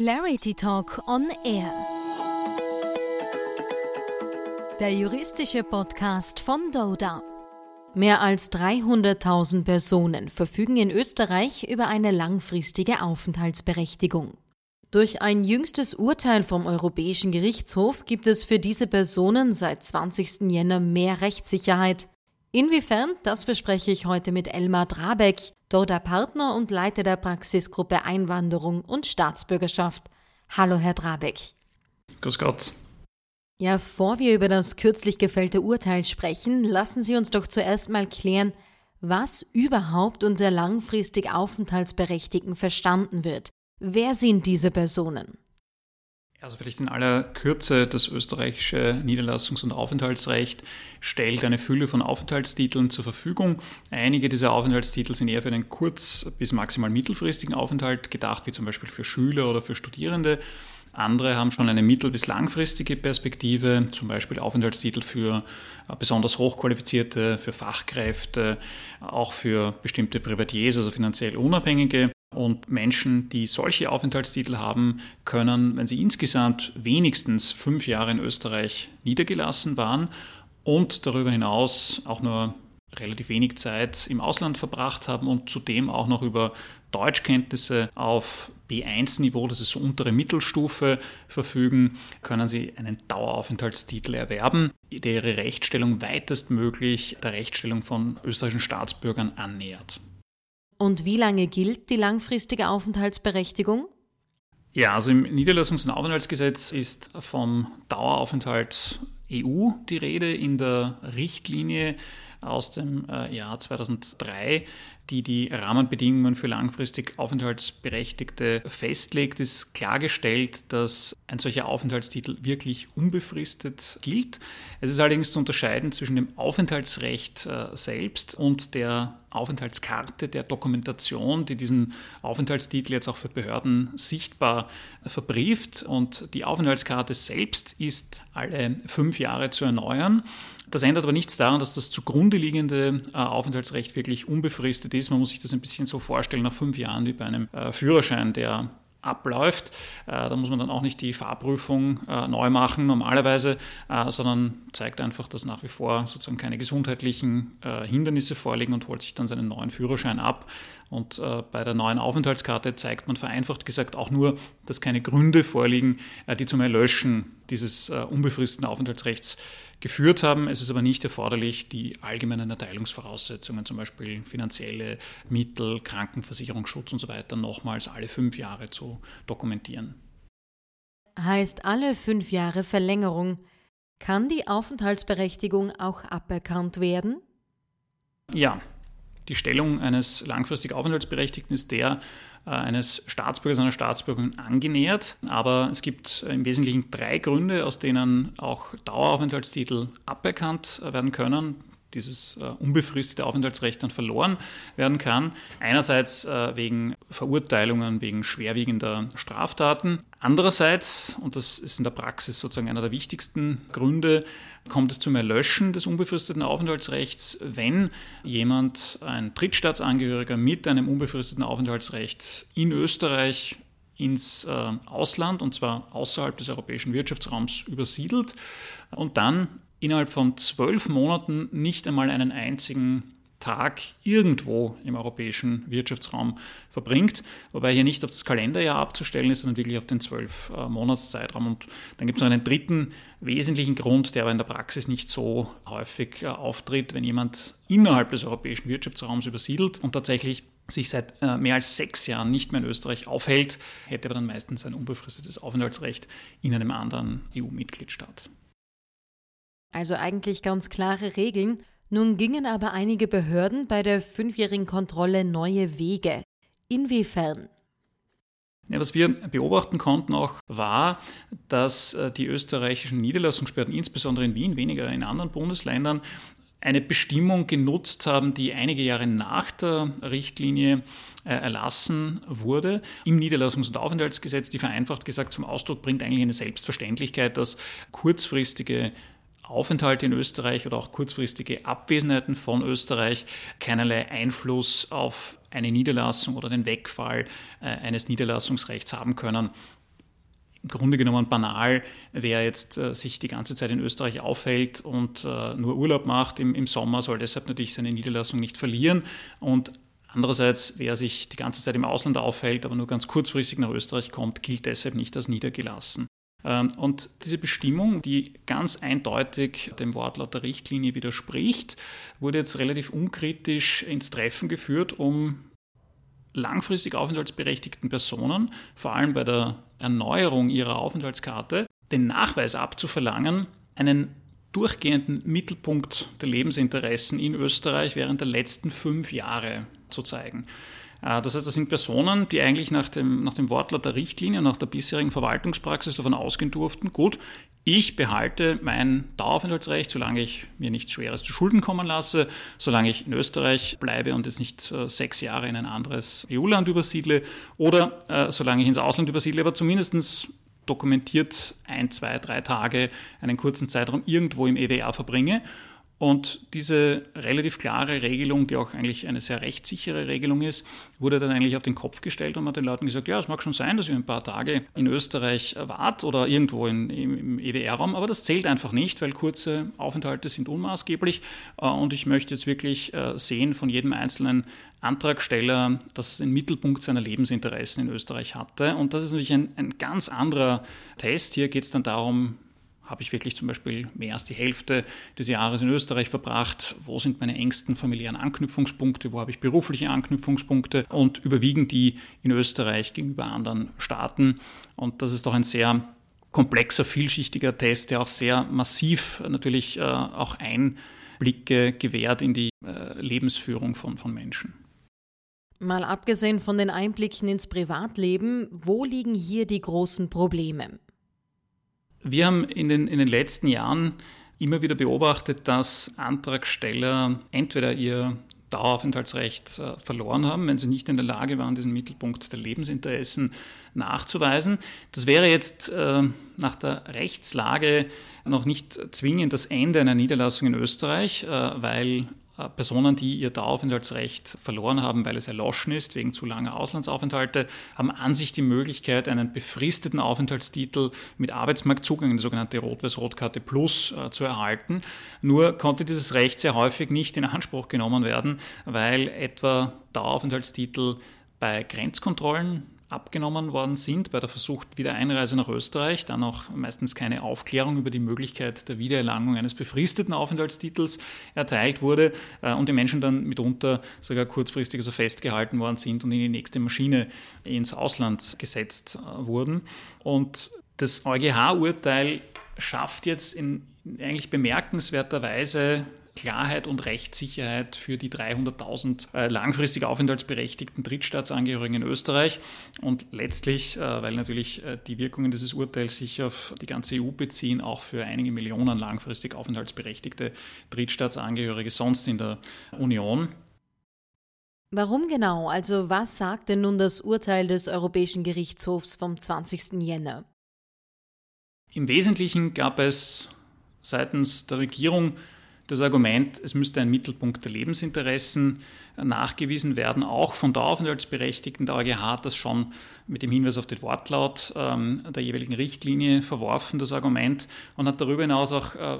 Clarity Talk on Air. Der juristische Podcast von Doda. Mehr als 300.000 Personen verfügen in Österreich über eine langfristige Aufenthaltsberechtigung. Durch ein jüngstes Urteil vom Europäischen Gerichtshof gibt es für diese Personen seit 20. Jänner mehr Rechtssicherheit. Inwiefern, das bespreche ich heute mit Elmar Drabeck, Doda Partner und Leiter der Praxisgruppe Einwanderung und Staatsbürgerschaft. Hallo, Herr Drabeck. Grüß Gott. Ja, bevor wir über das kürzlich gefällte Urteil sprechen, lassen Sie uns doch zuerst mal klären, was überhaupt unter langfristig Aufenthaltsberechtigten verstanden wird. Wer sind diese Personen? Also vielleicht in aller Kürze, das österreichische Niederlassungs- und Aufenthaltsrecht stellt eine Fülle von Aufenthaltstiteln zur Verfügung. Einige dieser Aufenthaltstitel sind eher für einen kurz- bis maximal mittelfristigen Aufenthalt gedacht, wie zum Beispiel für Schüler oder für Studierende. Andere haben schon eine mittel- bis langfristige Perspektive, zum Beispiel Aufenthaltstitel für äh, besonders hochqualifizierte, für Fachkräfte, auch für bestimmte Privatiers, also finanziell Unabhängige. Und Menschen, die solche Aufenthaltstitel haben, können, wenn sie insgesamt wenigstens fünf Jahre in Österreich niedergelassen waren und darüber hinaus auch nur relativ wenig Zeit im Ausland verbracht haben und zudem auch noch über Deutschkenntnisse auf B1-Niveau, das ist so untere Mittelstufe, verfügen, können Sie einen Daueraufenthaltstitel erwerben, der Ihre Rechtsstellung weitestmöglich der Rechtsstellung von österreichischen Staatsbürgern annähert. Und wie lange gilt die langfristige Aufenthaltsberechtigung? Ja, also im Niederlassungs- und Aufenthaltsgesetz ist vom Daueraufenthalt EU die Rede. In der Richtlinie aus dem äh, Jahr 2003, die die Rahmenbedingungen für langfristig Aufenthaltsberechtigte festlegt, ist klargestellt, dass ein solcher Aufenthaltstitel wirklich unbefristet gilt. Es ist allerdings zu unterscheiden zwischen dem Aufenthaltsrecht äh, selbst und der Aufenthaltskarte, der Dokumentation, die diesen Aufenthaltstitel jetzt auch für Behörden sichtbar verbrieft. Und die Aufenthaltskarte selbst ist alle fünf Jahre zu erneuern. Das ändert aber nichts daran, dass das zugrunde liegende äh, Aufenthaltsrecht wirklich unbefristet ist. Man muss sich das ein bisschen so vorstellen, nach fünf Jahren wie bei einem äh, Führerschein, der abläuft. Äh, da muss man dann auch nicht die Fahrprüfung äh, neu machen normalerweise, äh, sondern zeigt einfach, dass nach wie vor sozusagen keine gesundheitlichen Hindernisse vorliegen und holt sich dann seinen neuen Führerschein ab. Und bei der neuen Aufenthaltskarte zeigt man vereinfacht gesagt auch nur, dass keine Gründe vorliegen, die zum Erlöschen dieses unbefristeten Aufenthaltsrechts geführt haben. Es ist aber nicht erforderlich, die allgemeinen Erteilungsvoraussetzungen, zum Beispiel finanzielle Mittel, Krankenversicherungsschutz und so weiter, nochmals alle fünf Jahre zu dokumentieren. Heißt alle fünf Jahre Verlängerung, kann die Aufenthaltsberechtigung auch aberkannt werden? Ja, die Stellung eines langfristig Aufenthaltsberechtigten ist der äh, eines Staatsbürgers, einer Staatsbürgerin angenähert. Aber es gibt im Wesentlichen drei Gründe, aus denen auch Daueraufenthaltstitel aberkannt werden können dieses äh, unbefristete Aufenthaltsrecht dann verloren werden kann. Einerseits äh, wegen Verurteilungen, wegen schwerwiegender Straftaten. Andererseits, und das ist in der Praxis sozusagen einer der wichtigsten Gründe, kommt es zum Erlöschen des unbefristeten Aufenthaltsrechts, wenn jemand, ein Drittstaatsangehöriger mit einem unbefristeten Aufenthaltsrecht in Österreich ins äh, Ausland, und zwar außerhalb des europäischen Wirtschaftsraums, übersiedelt und dann innerhalb von zwölf Monaten nicht einmal einen einzigen Tag irgendwo im europäischen Wirtschaftsraum verbringt, wobei hier nicht auf das Kalenderjahr abzustellen ist, sondern wirklich auf den zwölf äh, Monatszeitraum. Und dann gibt es noch einen dritten wesentlichen Grund, der aber in der Praxis nicht so häufig äh, auftritt, wenn jemand innerhalb des europäischen Wirtschaftsraums übersiedelt und tatsächlich sich seit äh, mehr als sechs Jahren nicht mehr in Österreich aufhält, hätte aber dann meistens ein unbefristetes Aufenthaltsrecht in einem anderen EU-Mitgliedstaat. Also eigentlich ganz klare Regeln. Nun gingen aber einige Behörden bei der fünfjährigen Kontrolle neue Wege. Inwiefern? Ja, was wir beobachten konnten auch war, dass äh, die österreichischen Niederlassungsbehörden, insbesondere in Wien, weniger in anderen Bundesländern, eine Bestimmung genutzt haben, die einige Jahre nach der Richtlinie äh, erlassen wurde im Niederlassungs- und Aufenthaltsgesetz, die vereinfacht gesagt zum Ausdruck bringt eigentlich eine Selbstverständlichkeit, dass kurzfristige Aufenthalte in Österreich oder auch kurzfristige Abwesenheiten von Österreich keinerlei Einfluss auf eine Niederlassung oder den Wegfall äh, eines Niederlassungsrechts haben können. im Grunde genommen banal, wer jetzt äh, sich die ganze Zeit in Österreich aufhält und äh, nur Urlaub macht im, im Sommer, soll deshalb natürlich seine Niederlassung nicht verlieren. Und andererseits, wer sich die ganze Zeit im Ausland aufhält, aber nur ganz kurzfristig nach Österreich kommt, gilt deshalb nicht als niedergelassen. Ähm, und diese Bestimmung, die ganz eindeutig dem Wortlaut der Richtlinie widerspricht, wurde jetzt relativ unkritisch ins Treffen geführt, um langfristig aufenthaltsberechtigten Personen, vor allem bei der Erneuerung ihrer Aufenthaltskarte, den Nachweis abzuverlangen, einen durchgehenden Mittelpunkt der Lebensinteressen in Österreich während der letzten fünf Jahre zu zeigen. Äh, das heißt, das sind Personen, die eigentlich nach dem, nach dem Wortlaut der Richtlinie, nach der bisherigen Verwaltungspraxis davon ausgehen durften, gut, ich behalte mein Daueraufenthaltsrecht, solange ich mir nichts Schweres zu Schulden kommen lasse, solange ich in Österreich bleibe und jetzt nicht äh, sechs Jahre in ein anderes EU-Land übersiedle oder äh, solange ich ins Ausland übersiedle, aber zumindest dokumentiert ein, zwei, drei Tage, einen kurzen Zeitraum irgendwo im EWR verbringe und diese relativ klare Regelung, die auch eigentlich eine sehr rechtssichere Regelung ist, wurde dann eigentlich auf den Kopf gestellt und man hat den Leuten gesagt, ja, es mag schon sein, dass ihr ein paar Tage in Österreich wart oder irgendwo in, im, EWR-Raum, aber das zählt einfach nicht, weil kurze Aufenthalte sind unmaßgeblich äh, und ich möchte jetzt wirklich äh, sehen von jedem einzelnen Antragsteller, dass es einen Mittelpunkt seiner Lebensinteressen in Österreich hatte. Und das ist natürlich ein, ein ganz anderer Test. Hier geht es dann darum, habe ich wirklich zum Beispiel mehr als die Hälfte des Jahres in Österreich verbracht? Wo sind meine engsten familiären Anknüpfungspunkte? Wo habe ich berufliche Anknüpfungspunkte? Und überwiegen die in Österreich gegenüber anderen Staaten? Und das ist doch ein sehr komplexer, vielschichtiger Test, der auch sehr massiv natürlich äh, auch Einblicke gewährt in die äh, Lebensführung von, von Menschen. Mal abgesehen von den Einblicken ins Privatleben, wo liegen hier die großen Probleme? Wir haben in den, in den letzten Jahren immer wieder beobachtet, dass Antragsteller entweder ihr Daueraufenthaltsrecht äh, verloren haben, wenn sie nicht in der Lage waren, diesen Mittelpunkt der Lebensinteressen nachzuweisen. Das wäre jetzt äh, nach der Rechtslage noch nicht zwingend das Ende einer Niederlassung in Österreich, äh, weil äh, Personen, die ihr Daueraufenthaltsrecht verloren haben, weil es erloschen ist wegen zu langer Auslandsaufenthalte, haben an sich die Möglichkeit, einen befristeten Aufenthaltstitel mit Arbeitsmarktzugang, eine sogenannte Rot-Weiß-Rotkarte Plus, äh, zu erhalten. Nur konnte dieses Recht sehr häufig nicht in Anspruch genommen werden, weil etwa Daueraufenthaltstitel bei Grenzkontrollen abgenommen worden sind bei der versuchten Wiedereinreise nach Österreich, dann auch meistens keine Aufklärung über die Möglichkeit der Wiedererlangung eines befristeten Aufenthaltstitels erteilt wurde äh, und die Menschen dann mitunter sogar kurzfristig so festgehalten worden sind und in die nächste Maschine ins Ausland gesetzt äh, wurden. Und das EuGH-Urteil schafft jetzt in eigentlich bemerkenswerter Weise Klarheit und Rechtssicherheit für die 300.000 äh, langfristig aufenthaltsberechtigten Drittstaatsangehörigen in Österreich. Und letztlich, äh, weil natürlich äh, die Wirkungen dieses Urteils sich auf die ganze EU beziehen, auch für einige Millionen langfristig aufenthaltsberechtigte Drittstaatsangehörige sonst in der Union. Warum genau? Also was sagt denn nun das Urteil des Europäischen Gerichtshofs vom 20. Jänner? Im Wesentlichen gab es seitens der Regierung das Argument, es müsste ein Mittelpunkt der Lebensinteressen nachgewiesen werden, auch von der Aufenthaltsberechtigten. Der EuGH hat das schon mit dem Hinweis auf den Wortlaut ähm, der jeweiligen Richtlinie verworfen, das Argument, und hat darüber hinaus auch äh,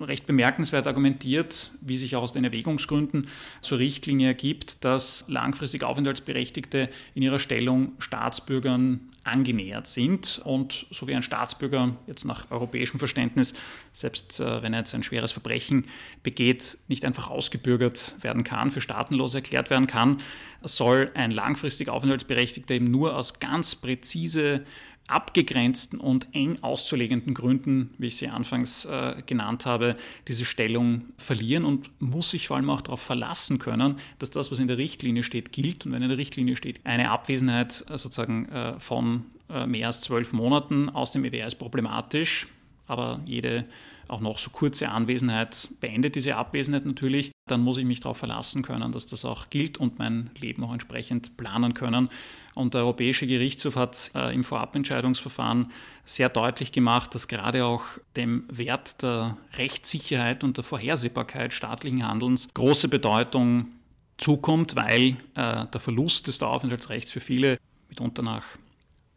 recht bemerkenswert argumentiert, wie sich auch aus den Erwägungsgründen zur Richtlinie ergibt, dass langfristig Aufenthaltsberechtigte in ihrer Stellung Staatsbürgern angenähert sind. Und so wie ein Staatsbürger jetzt nach europäischem Verständnis, selbst äh, wenn er jetzt ein schweres Verbrechen begeht, nicht einfach ausgebürgert werden kann, für staatenlos erklärt werden kann, soll ein langfristig Aufenthaltsberechtigter eben nur aus ganz präzise abgegrenzten und eng auszulegenden Gründen, wie ich sie anfangs äh, genannt habe, diese Stellung verlieren und muss sich vor allem auch darauf verlassen können, dass das, was in der Richtlinie steht, gilt. Und wenn in der Richtlinie steht, eine Abwesenheit äh, sozusagen äh, von äh, mehr als zwölf Monaten aus dem EWR ist problematisch, aber jede auch noch so kurze Anwesenheit beendet diese Abwesenheit natürlich, dann muss ich mich darauf verlassen können, dass das auch gilt und mein Leben auch entsprechend planen können. Und der Europäische Gerichtshof hat äh, im Vorabentscheidungsverfahren sehr deutlich gemacht, dass gerade auch dem Wert der Rechtssicherheit und der Vorhersehbarkeit staatlichen Handelns große Bedeutung zukommt, weil äh, der Verlust des Daueraufenthaltsrechts für viele mitunter nach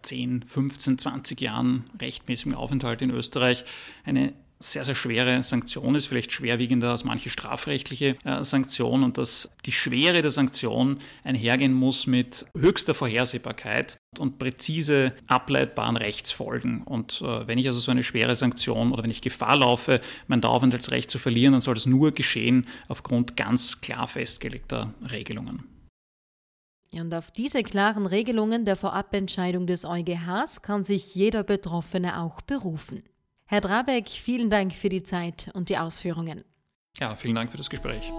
10, 15, 20 Jahren rechtmäßigen Aufenthalt in Österreich eine sehr, sehr schwere Sanktion ist, vielleicht schwerwiegender als manche strafrechtliche äh, Sanktion und dass die Schwere der Sanktion einhergehen muss mit höchster Vorhersehbarkeit und präzise ableitbaren Rechtsfolgen. Und äh, wenn ich also so eine schwere Sanktion oder wenn ich Gefahr laufe, mein Daueraufenthaltsrecht zu verlieren, dann soll das nur geschehen aufgrund ganz klar festgelegter Regelungen. Und auf diese klaren Regelungen der Vorabentscheidung des EuGHs kann sich jeder Betroffene auch berufen. Herr Drabeck, vielen Dank für die Zeit und die Ausführungen. Ja, vielen Dank für das Gespräch.